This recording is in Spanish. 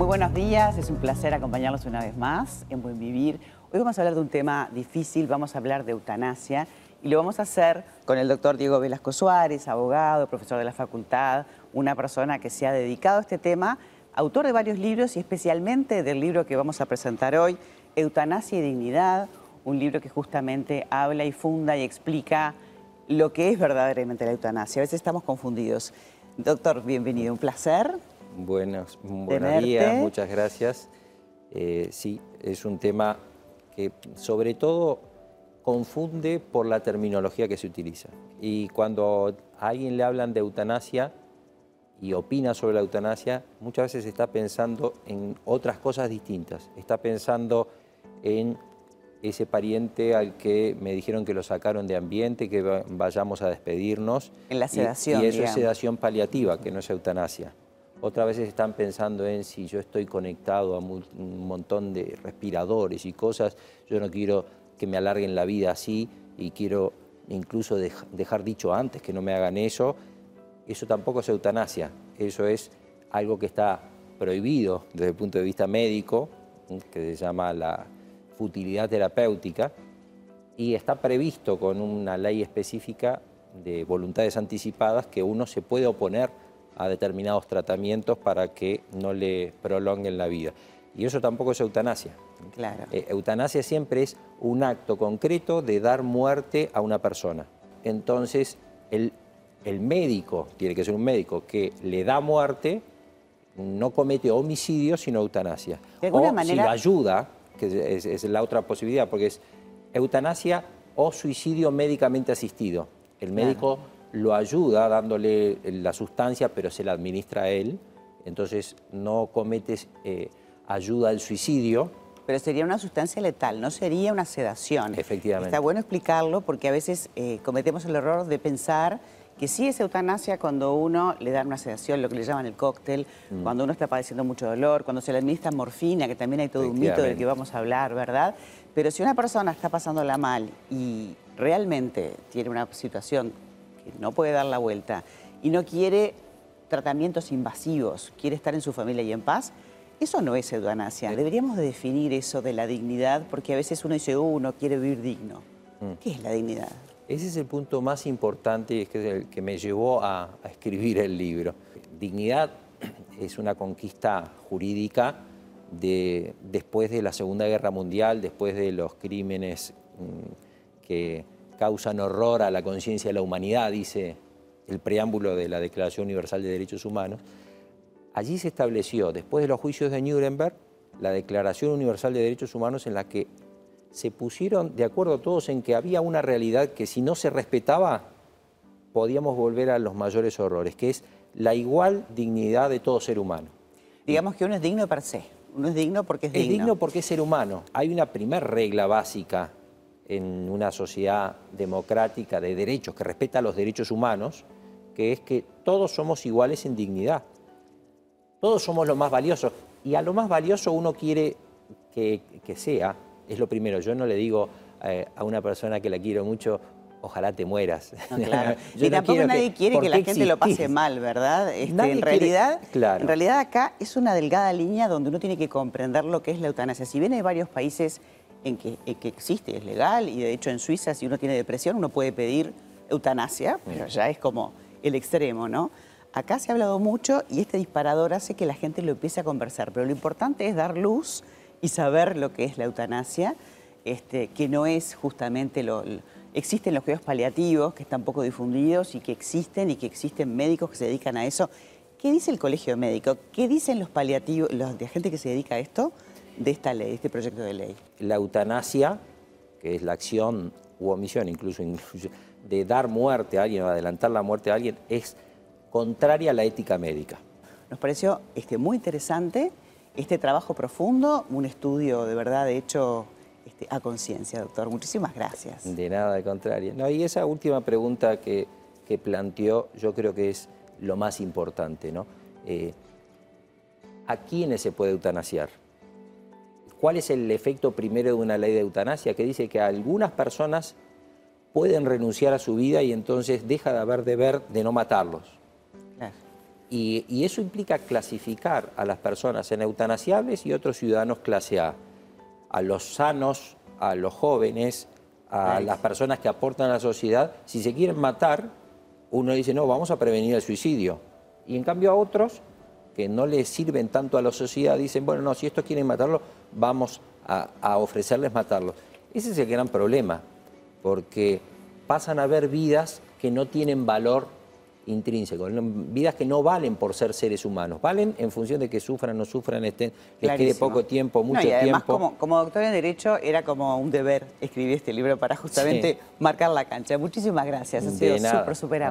Muy buenos días, es un placer acompañarlos una vez más en Buen Vivir. Hoy vamos a hablar de un tema difícil, vamos a hablar de eutanasia y lo vamos a hacer con el doctor Diego Velasco Suárez, abogado, profesor de la facultad, una persona que se ha dedicado a este tema, autor de varios libros y especialmente del libro que vamos a presentar hoy, Eutanasia y Dignidad, un libro que justamente habla y funda y explica lo que es verdaderamente la eutanasia. A veces estamos confundidos. Doctor, bienvenido, un placer. Buenos, buenos días, muchas gracias. Eh, sí, es un tema que sobre todo confunde por la terminología que se utiliza. Y cuando a alguien le hablan de eutanasia y opina sobre la eutanasia, muchas veces está pensando en otras cosas distintas. Está pensando en ese pariente al que me dijeron que lo sacaron de ambiente, que vayamos a despedirnos. En la sedación. Y, eso es sedación paliativa, que no es eutanasia. Otras veces están pensando en si yo estoy conectado a un montón de respiradores y cosas, yo no quiero que me alarguen la vida así y quiero incluso dejar dicho antes que no me hagan eso. Eso tampoco es eutanasia, eso es algo que está prohibido desde el punto de vista médico, que se llama la futilidad terapéutica, y está previsto con una ley específica de voluntades anticipadas que uno se puede oponer a determinados tratamientos para que no le prolonguen la vida. Y eso tampoco es eutanasia. Claro. Eh, eutanasia siempre es un acto concreto de dar muerte a una persona. Entonces, el, el médico, tiene que ser un médico que le da muerte, no comete homicidio, sino eutanasia. De alguna o manera... si lo ayuda, que es, la otra posibilidad, porque es eutanasia o suicidio médicamente asistido. El médico lo ayuda dándole la sustancia, pero se la administra a él, entonces no cometes eh, ayuda al suicidio. Pero sería una sustancia letal, no sería una sedación. Efectivamente. Está bueno explicarlo porque a veces eh, cometemos el error de pensar que sí es eutanasia cuando uno le da una sedación, lo que le llaman el cóctel, mm. cuando uno está padeciendo mucho dolor, cuando se le administra morfina, que también hay todo un mito del que vamos a hablar, ¿verdad? Pero si una persona está pasándola mal y realmente tiene una situación no puede dar la vuelta y no quiere tratamientos invasivos, quiere estar en su familia y en paz, eso no es eutanasia. Deberíamos de definir eso de la dignidad, porque a veces uno dice, uno quiere vivir digno. Mm. ¿Qué es la dignidad? Ese es el punto más importante y es el que me llevó a, escribir el libro. Dignidad es una conquista jurídica de, después de la Segunda Guerra Mundial, después de los crímenes mm, que causan horror a la conciencia de la humanidad, dice el preámbulo de la Declaración Universal de Derechos Humanos. Allí se estableció, después de los juicios de Nuremberg, la Declaración Universal de Derechos Humanos en la que se pusieron de acuerdo todos en que había una realidad que si no se respetaba, podíamos volver a los mayores horrores, que es la igual dignidad de todo ser humano. Digamos que uno es digno per se, uno es digno porque es, digno. Es digno porque es ser humano. Hay una primera regla básica en una sociedad democrática de derechos que respeta los derechos humanos, que es que todos somos iguales en dignidad. Todos somos lo más valioso. Y a lo más valioso uno quiere que, sea, es lo primero. Yo no le digo eh, a una persona que la quiero mucho, ojalá te mueras. claro. y tampoco nadie quiere que la gente lo pase mal, ¿verdad? Este, en, realidad, en realidad acá es una delgada línea donde uno tiene que comprender lo que es la eutanasia. Si bien hay varios países en que, en que existe, es legal, y de hecho en Suiza si uno tiene depresión uno puede pedir eutanasia, pero ya es como el extremo, ¿no? acá se ha hablado mucho y este disparador hace que la gente lo empiece a conversar, pero lo importante es dar luz y saber lo que es la eutanasia, este, que no es justamente lo, Existen los cuidados paliativos que están poco difundidos y que existen y que existen médicos que se dedican a eso. ¿Qué dice el colegio médico? ¿Qué dicen los paliativos, los de gente que se dedica a esto, de esta ley, este proyecto de ley? La eutanasia, que es la acción u omisión incluso de dar muerte a alguien o adelantar la muerte a alguien, es contraria a la ética médica. Nos pareció este, muy interesante este trabajo profundo, un estudio de verdad de hecho este, a conciencia, doctor. Muchísimas gracias. De nada, de contrario. No, y esa última pregunta que, planteó yo creo que es lo más importante. ¿no? Eh, ¿A quiénes se puede eutanasiar? ¿Cuál es el efecto primero de una ley de eutanasia que dice que algunas personas pueden renunciar a su vida y entonces deja de haber deber de no matarlos? Y, eso implica clasificar a las personas en eutanasiables y otros ciudadanos clase A. A los sanos, a los jóvenes, a las personas que aportan a la sociedad. Si se quieren matar, uno dice, no, vamos a prevenir el suicidio. Y en cambio a otros que no les sirven tanto a la sociedad dicen, bueno, no, si estos quieren matarlo, vamos a, a ofrecerles matarlo. Ese es el gran problema, porque pasan a ver vidas que no tienen valor intrínseco, vidas que no valen por ser seres humanos, valen en función de que sufran, no sufran, estén, les quede poco tiempo, mucho y además, tiempo. Como, doctor en Derecho era como un deber escribir este libro para justamente marcar la cancha. Muchísimas gracias, ha sido súper superado.